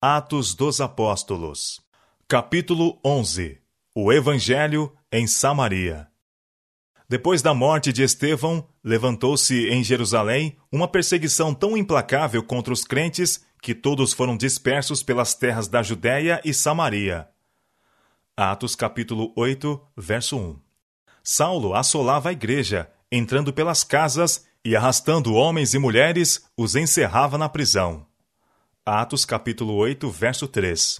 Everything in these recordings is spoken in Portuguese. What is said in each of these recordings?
Atos dos Apóstolos. Capítulo 11 O Evangelho em Samaria. Depois da morte de Estevão, levantou-se em Jerusalém uma perseguição tão implacável contra os crentes que todos foram dispersos pelas terras da Judéia e Samaria. Atos capítulo 8, verso 1. Saulo assolava a igreja, entrando pelas casas e arrastando homens e mulheres, os encerrava na prisão. Atos capítulo 8, verso 3.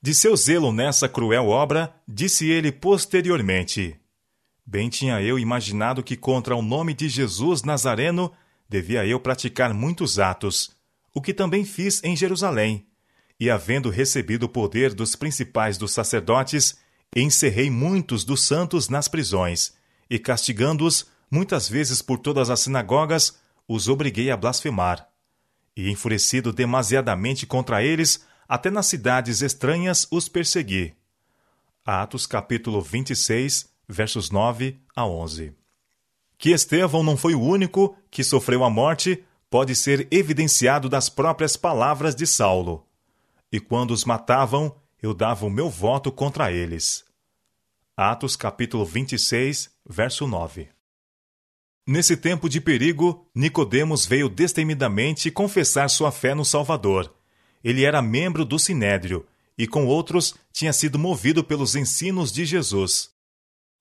De seu zelo nessa cruel obra, disse ele posteriormente: Bem tinha eu imaginado que contra o nome de Jesus Nazareno devia eu praticar muitos atos, o que também fiz em Jerusalém. E havendo recebido o poder dos principais dos sacerdotes, encerrei muitos dos santos nas prisões, e castigando-os, muitas vezes por todas as sinagogas, os obriguei a blasfemar e enfurecido demasiadamente contra eles, até nas cidades estranhas os persegui. Atos capítulo 26, versos 9 a 11. Que Estevão não foi o único que sofreu a morte pode ser evidenciado das próprias palavras de Saulo. E quando os matavam, eu dava o meu voto contra eles. Atos capítulo 26, verso 9. Nesse tempo de perigo, Nicodemos veio destemidamente confessar sua fé no Salvador. Ele era membro do Sinédrio e, com outros, tinha sido movido pelos ensinos de Jesus.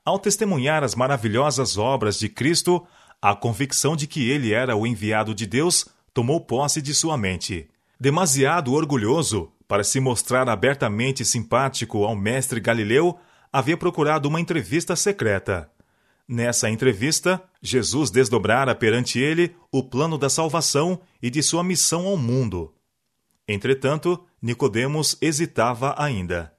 Ao testemunhar as maravilhosas obras de Cristo, a convicção de que ele era o enviado de Deus tomou posse de sua mente. Demasiado orgulhoso para se mostrar abertamente simpático ao mestre Galileu, havia procurado uma entrevista secreta. Nessa entrevista, Jesus desdobrara perante ele o plano da salvação e de sua missão ao mundo. Entretanto, Nicodemos hesitava ainda.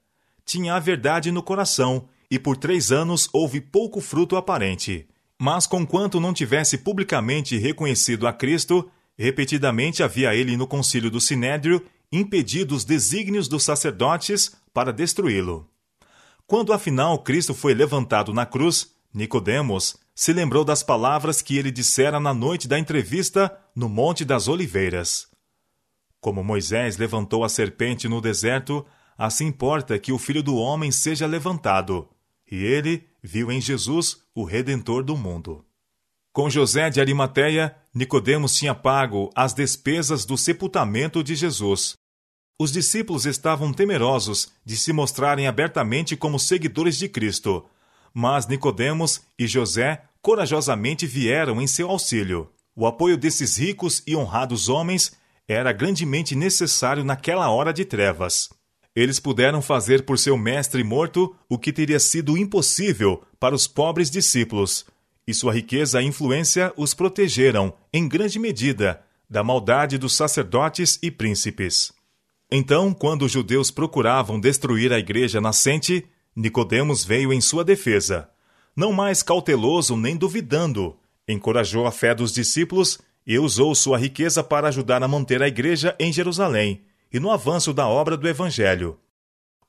Tinha a verdade no coração, e por três anos houve pouco fruto aparente. Mas, conquanto não tivesse publicamente reconhecido a Cristo, repetidamente havia ele no concílio do Sinédrio impedido os desígnios dos sacerdotes para destruí-lo. Quando afinal Cristo foi levantado na cruz, Nicodemos se lembrou das palavras que ele dissera na noite da entrevista no Monte das Oliveiras. Como Moisés levantou a serpente no deserto, assim importa que o Filho do Homem seja levantado. E ele viu em Jesus o Redentor do mundo. Com José de Arimateia, Nicodemos tinha pago as despesas do sepultamento de Jesus. Os discípulos estavam temerosos de se mostrarem abertamente como seguidores de Cristo, mas Nicodemos e José corajosamente vieram em seu auxílio. O apoio desses ricos e honrados homens era grandemente necessário naquela hora de trevas. Eles puderam fazer por seu mestre morto o que teria sido impossível para os pobres discípulos, e sua riqueza e influência os protegeram, em grande medida, da maldade dos sacerdotes e príncipes. Então, quando os judeus procuravam destruir a igreja nascente, Nicodemos veio em sua defesa. Não mais cauteloso nem duvidando, encorajou a fé dos discípulos e usou sua riqueza para ajudar a manter a igreja em Jerusalém e no avanço da obra do Evangelho.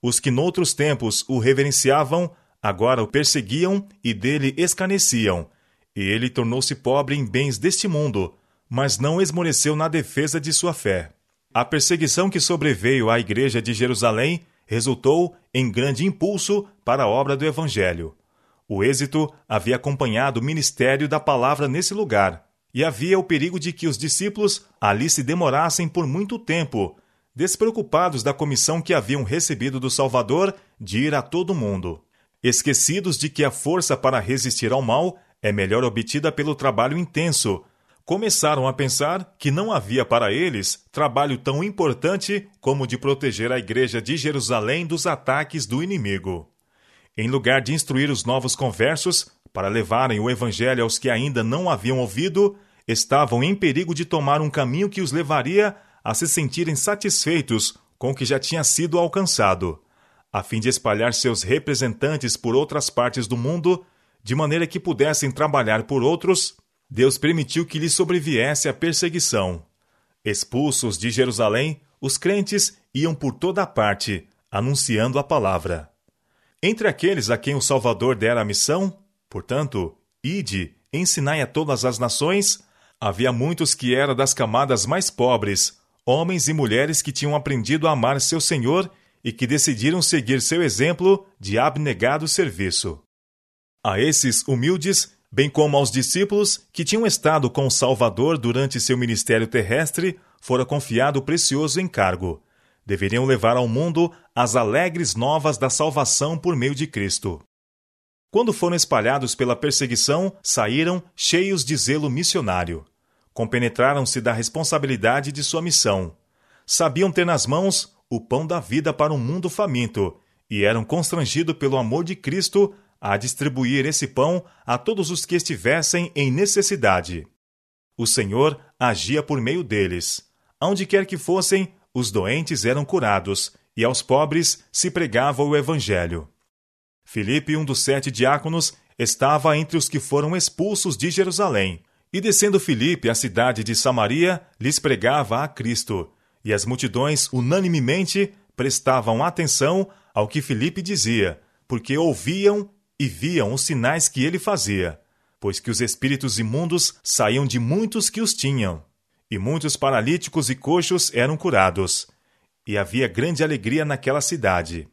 Os que noutros tempos o reverenciavam, agora o perseguiam e dele escarneciam. E ele tornou-se pobre em bens deste mundo, mas não esmoreceu na defesa de sua fé. A perseguição que sobreveio à igreja de Jerusalém resultou em grande impulso para a obra do Evangelho. O êxito havia acompanhado o ministério da palavra nesse lugar, e havia o perigo de que os discípulos ali se demorassem por muito tempo, despreocupados da comissão que haviam recebido do Salvador de ir a todo mundo, esquecidos de que a força para resistir ao mal é melhor obtida pelo trabalho intenso, começaram a pensar que não havia para eles trabalho tão importante como de proteger a igreja de Jerusalém dos ataques do inimigo. Em lugar de instruir os novos conversos para levarem o evangelho aos que ainda não haviam ouvido, estavam em perigo de tomar um caminho que os levaria a se sentirem satisfeitos com o que já tinha sido alcançado, a fim de espalhar seus representantes por outras partes do mundo, de maneira que pudessem trabalhar por outros Deus permitiu que lhe sobreviesse a perseguição. Expulsos de Jerusalém, os crentes iam por toda parte, anunciando a palavra. Entre aqueles a quem o Salvador dera a missão, portanto, ide, ensinai a todas as nações, havia muitos que eram das camadas mais pobres, homens e mulheres que tinham aprendido a amar seu Senhor e que decidiram seguir seu exemplo de abnegado serviço. A esses humildes, bem como aos discípulos que tinham estado com o Salvador durante seu ministério terrestre, fora confiado o precioso encargo. Deveriam levar ao mundo as alegres novas da salvação por meio de Cristo. Quando foram espalhados pela perseguição, saíram cheios de zelo missionário. Compenetraram-se da responsabilidade de sua missão. Sabiam ter nas mãos o pão da vida para um mundo faminto e eram constrangidos pelo amor de Cristo a distribuir esse pão a todos os que estivessem em necessidade. O Senhor agia por meio deles. Aonde quer que fossem, os doentes eram curados e aos pobres se pregava o Evangelho. Filipe, um dos sete diáconos, estava entre os que foram expulsos de Jerusalém. E descendo Filipe à cidade de Samaria, lhes pregava a Cristo, e as multidões unanimemente prestavam atenção ao que Filipe dizia, porque ouviam e viam os sinais que ele fazia, pois que os espíritos imundos saíam de muitos que os tinham, e muitos paralíticos e coxos eram curados, e havia grande alegria naquela cidade.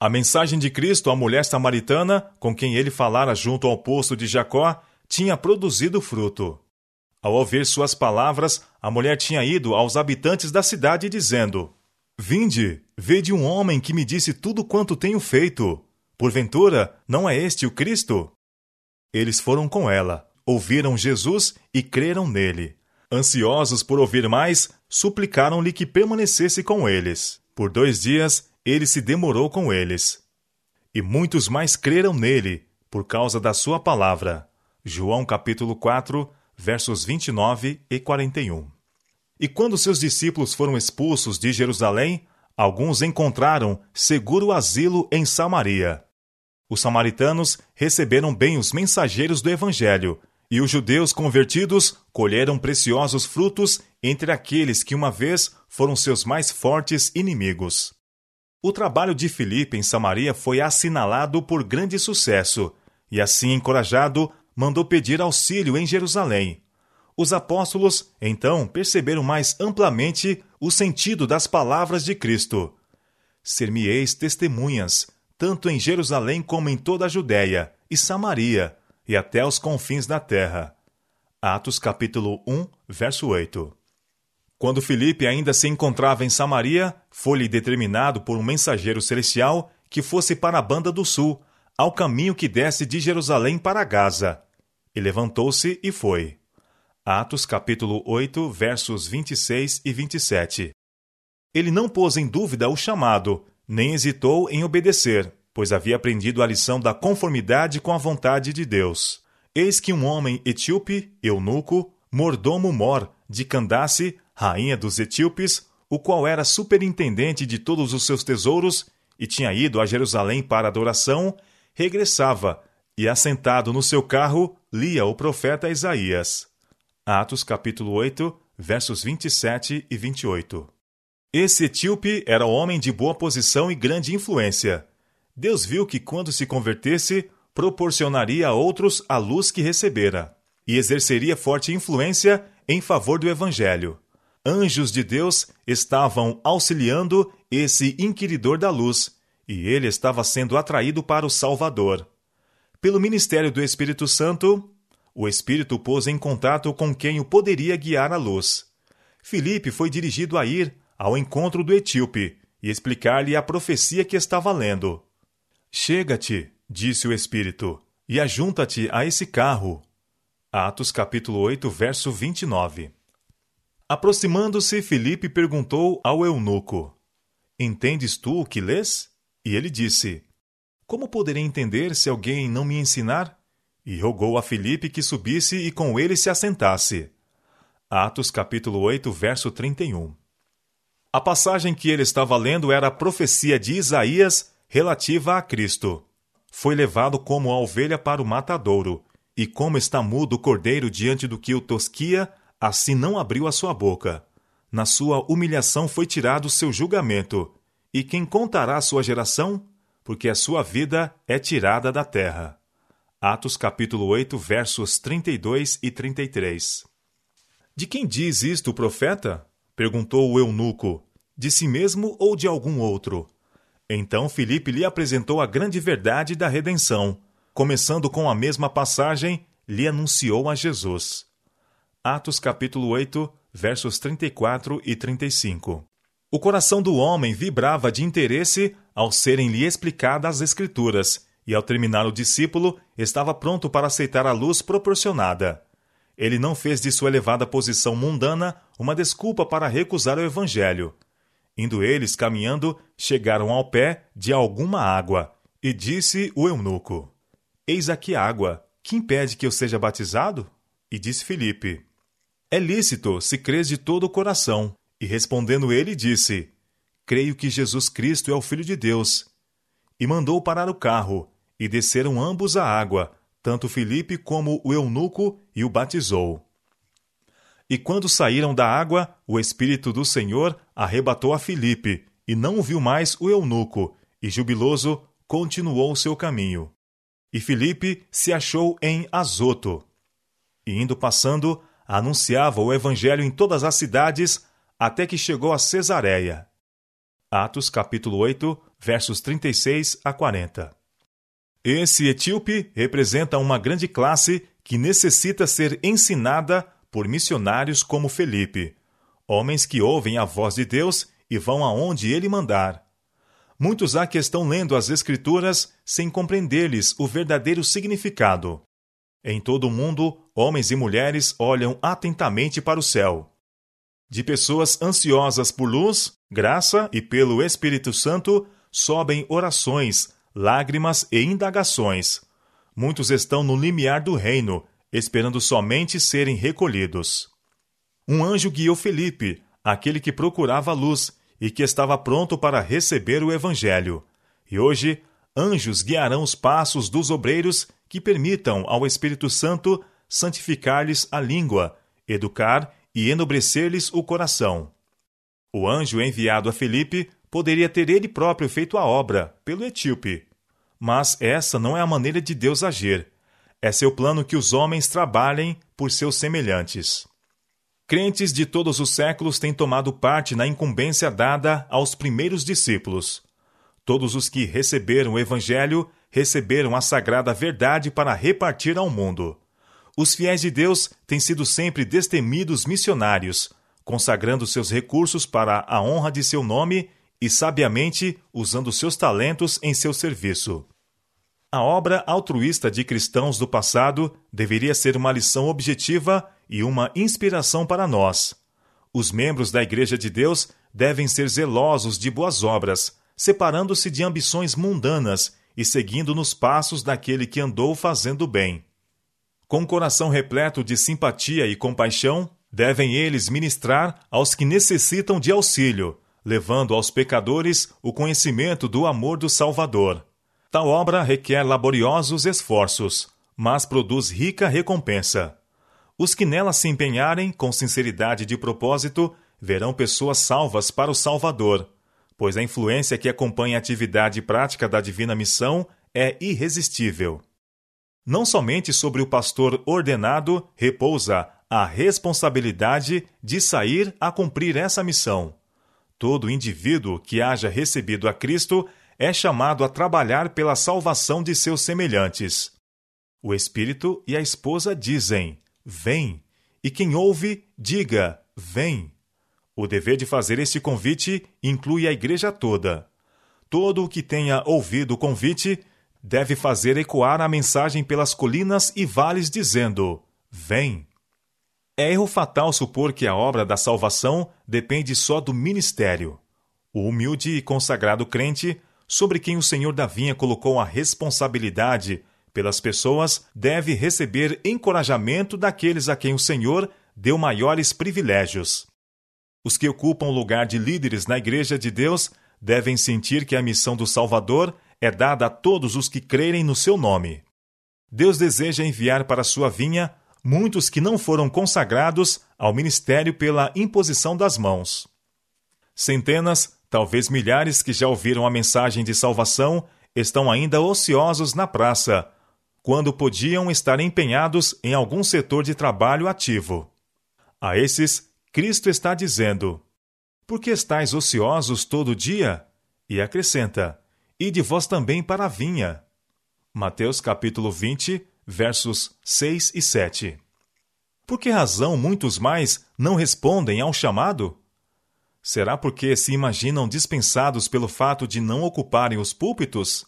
A mensagem de Cristo à mulher samaritana, com quem ele falara junto ao poço de Jacó, tinha produzido fruto. Ao ouvir suas palavras, a mulher tinha ido aos habitantes da cidade dizendo: Vinde, vede um homem que me disse tudo quanto tenho feito. Porventura, não é este o Cristo? Eles foram com ela, ouviram Jesus e creram nele. Ansiosos por ouvir mais, suplicaram-lhe que permanecesse com eles. Por dois dias, ele se demorou com eles. E muitos mais creram nele, por causa da sua palavra. João capítulo 4, versos 29 e 41. E quando seus discípulos foram expulsos de Jerusalém, alguns encontraram seguro asilo em Samaria. Os samaritanos receberam bem os mensageiros do Evangelho, e os judeus convertidos colheram preciosos frutos entre aqueles que uma vez foram seus mais fortes inimigos. O trabalho de Filipe em Samaria foi assinalado por grande sucesso, e assim encorajado, mandou pedir auxílio em Jerusalém. Os apóstolos, então, perceberam mais amplamente o sentido das palavras de Cristo. Ser-me-eis testemunhas, tanto em Jerusalém como em toda a Judéia e Samaria, e até os confins da terra. Atos capítulo 1, verso 8. Quando Filipe ainda se encontrava em Samaria, foi-lhe determinado por um mensageiro celestial que fosse para a banda do sul, ao caminho que desce de Jerusalém para Gaza. E levantou-se e foi. Atos capítulo 8, versos 26 e 27. Ele não pôs em dúvida o chamado, nem hesitou em obedecer, pois havia aprendido a lição da conformidade com a vontade de Deus. Eis que um homem etíope, eunuco, mordomo mor, de Candace, rainha dos etíopes, o qual era superintendente de todos os seus tesouros e tinha ido a Jerusalém para adoração, regressava e, assentado no seu carro, lia o profeta Isaías. Atos capítulo 8, versos 27 e 28. Esse etíope era homem de boa posição e grande influência. Deus viu que quando se convertesse, proporcionaria a outros a luz que recebera e exerceria forte influência em favor do evangelho. Anjos de Deus estavam auxiliando esse inquiridor da luz, e ele estava sendo atraído para o Salvador. Pelo ministério do Espírito Santo, o Espírito pôs em contato com quem o poderia guiar à luz. Filipe foi dirigido a ir ao encontro do etíope e explicar-lhe a profecia que estava lendo. Chega-te, disse o Espírito, e ajunta-te a esse carro. Atos capítulo 8, verso 29. Aproximando-se, Filipe perguntou ao eunuco: Entendes tu o que lês? E ele disse: Como poderei entender se alguém não me ensinar? e rogou a Filipe que subisse e com ele se assentasse. Atos capítulo 8, verso 31. A passagem que ele estava lendo era a profecia de Isaías relativa a Cristo. Foi levado como a ovelha para o matadouro, e como está mudo o cordeiro diante do que o tosquia, assim não abriu a sua boca. Na sua humilhação foi tirado o seu julgamento. E quem contará a sua geração? Porque a sua vida é tirada da terra. Atos capítulo 8, versos 32 e 33. De quem diz isto o profeta? Perguntou o eunuco. De si mesmo ou de algum outro? Então Filipe lhe apresentou a grande verdade da redenção. Começando com a mesma passagem, lhe anunciou a Jesus. Atos capítulo 8, versos 34 e 35. O coração do homem vibrava de interesse ao serem-lhe explicadas as Escrituras, e ao terminar o discípulo, estava pronto para aceitar a luz proporcionada. Ele não fez de sua elevada posição mundana uma desculpa para recusar o Evangelho. Indo eles caminhando, chegaram ao pé de alguma água, e disse o eunuco: Eis aqui água, que impede que eu seja batizado? E disse Filipe: É lícito, se crês de todo o coração. E respondendo ele, disse: Creio que Jesus Cristo é o Filho de Deus. E mandou parar o carro, e desceram ambos à água, tanto Filipe como o eunuco, e o batizou. E quando saíram da água, o Espírito do Senhor arrebatou a Filipe, e não viu mais o eunuco, e jubiloso continuou seu caminho. E Filipe se achou em Azoto. E indo passando, anunciava o evangelho em todas as cidades, até que chegou a Cesareia. Atos capítulo 8, versos 36 a 40. Esse etíope representa uma grande classe que necessita ser ensinada por missionários como Felipe, homens que ouvem a voz de Deus e vão aonde ele mandar. Muitos há que estão lendo as Escrituras sem compreender-lhes o verdadeiro significado. Em todo o mundo, homens e mulheres olham atentamente para o céu de pessoas ansiosas por luz, graça e pelo Espírito Santo, sobem orações, lágrimas e indagações. Muitos estão no limiar do reino, esperando somente serem recolhidos. Um anjo guiou Felipe, aquele que procurava a luz e que estava pronto para receber o Evangelho. E hoje, anjos guiarão os passos dos obreiros que permitam ao Espírito Santo santificar-lhes a língua, educar e enobrecer-lhes o coração. O anjo enviado a Felipe poderia ter ele próprio feito a obra, pelo etíope. Mas essa não é a maneira de Deus agir. É seu plano que os homens trabalhem por seus semelhantes. Crentes de todos os séculos têm tomado parte na incumbência dada aos primeiros discípulos. Todos os que receberam o Evangelho receberam a sagrada verdade para repartir ao mundo os fiéis de Deus têm sido sempre destemidos missionários, consagrando seus recursos para a honra de seu nome e sabiamente usando seus talentos em seu serviço. A obra altruísta de cristãos do passado deveria ser uma lição objetiva e uma inspiração para nós. Os membros da Igreja de Deus devem ser zelosos de boas obras, separando-se de ambições mundanas e seguindo nos passos daquele que andou fazendo bem. Com coração repleto de simpatia e compaixão, devem eles ministrar aos que necessitam de auxílio, levando aos pecadores o conhecimento do amor do Salvador. Tal obra requer laboriosos esforços, mas produz rica recompensa. Os que nela se empenharem com sinceridade de propósito verão pessoas salvas para o Salvador, pois a influência que acompanha a atividade prática da divina missão é irresistível. Não somente sobre o pastor ordenado repousa a responsabilidade de sair a cumprir essa missão. Todo indivíduo que haja recebido a Cristo é chamado a trabalhar pela salvação de seus semelhantes. O Espírito e a esposa dizem: Vem. E quem ouve, diga: Vem. O dever de fazer este convite inclui a igreja toda. Todo o que tenha ouvido o convite deve fazer ecoar a mensagem pelas colinas e vales, dizendo: Vem. É erro fatal supor que a obra da salvação depende só do ministério. O humilde e consagrado crente, sobre quem o Senhor da vinha colocou a responsabilidade pelas pessoas, deve receber encorajamento daqueles a quem o Senhor deu maiores privilégios. Os que ocupam o lugar de líderes na Igreja de Deus devem sentir que a missão do Salvador é dada a todos os que crerem no seu nome. Deus deseja enviar para sua vinha muitos que não foram consagrados ao ministério pela imposição das mãos. Centenas, talvez milhares que já ouviram a mensagem de salvação estão ainda ociosos na praça, quando podiam estar empenhados em algum setor de trabalho ativo. A esses, Cristo está dizendo: Por que estáis ociosos todo dia? E acrescenta: Ide vós também para a vinha. Mateus capítulo 20, versos 6 e 7. Por que razão muitos mais não respondem ao chamado? Será porque se imaginam dispensados pelo fato de não ocuparem os púlpitos?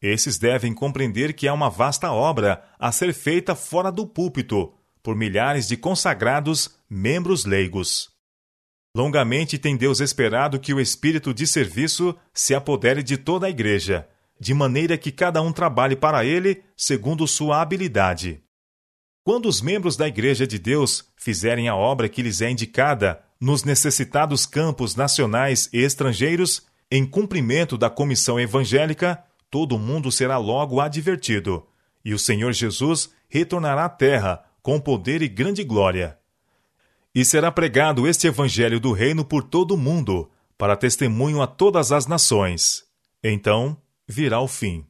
Esses devem compreender que há uma vasta obra a ser feita fora do púlpito, por milhares de consagrados membros leigos. Longamente tem Deus esperado que o espírito de serviço se apodere de toda a igreja, de maneira que cada um trabalhe para ele segundo sua habilidade. Quando os membros da Igreja de Deus fizerem a obra que lhes é indicada nos necessitados campos nacionais e estrangeiros, em cumprimento da comissão evangélica, todo mundo será logo advertido, e o Senhor Jesus retornará à terra com poder e grande glória. E será pregado este evangelho do reino por todo o mundo, para testemunho a todas as nações. Então virá o fim.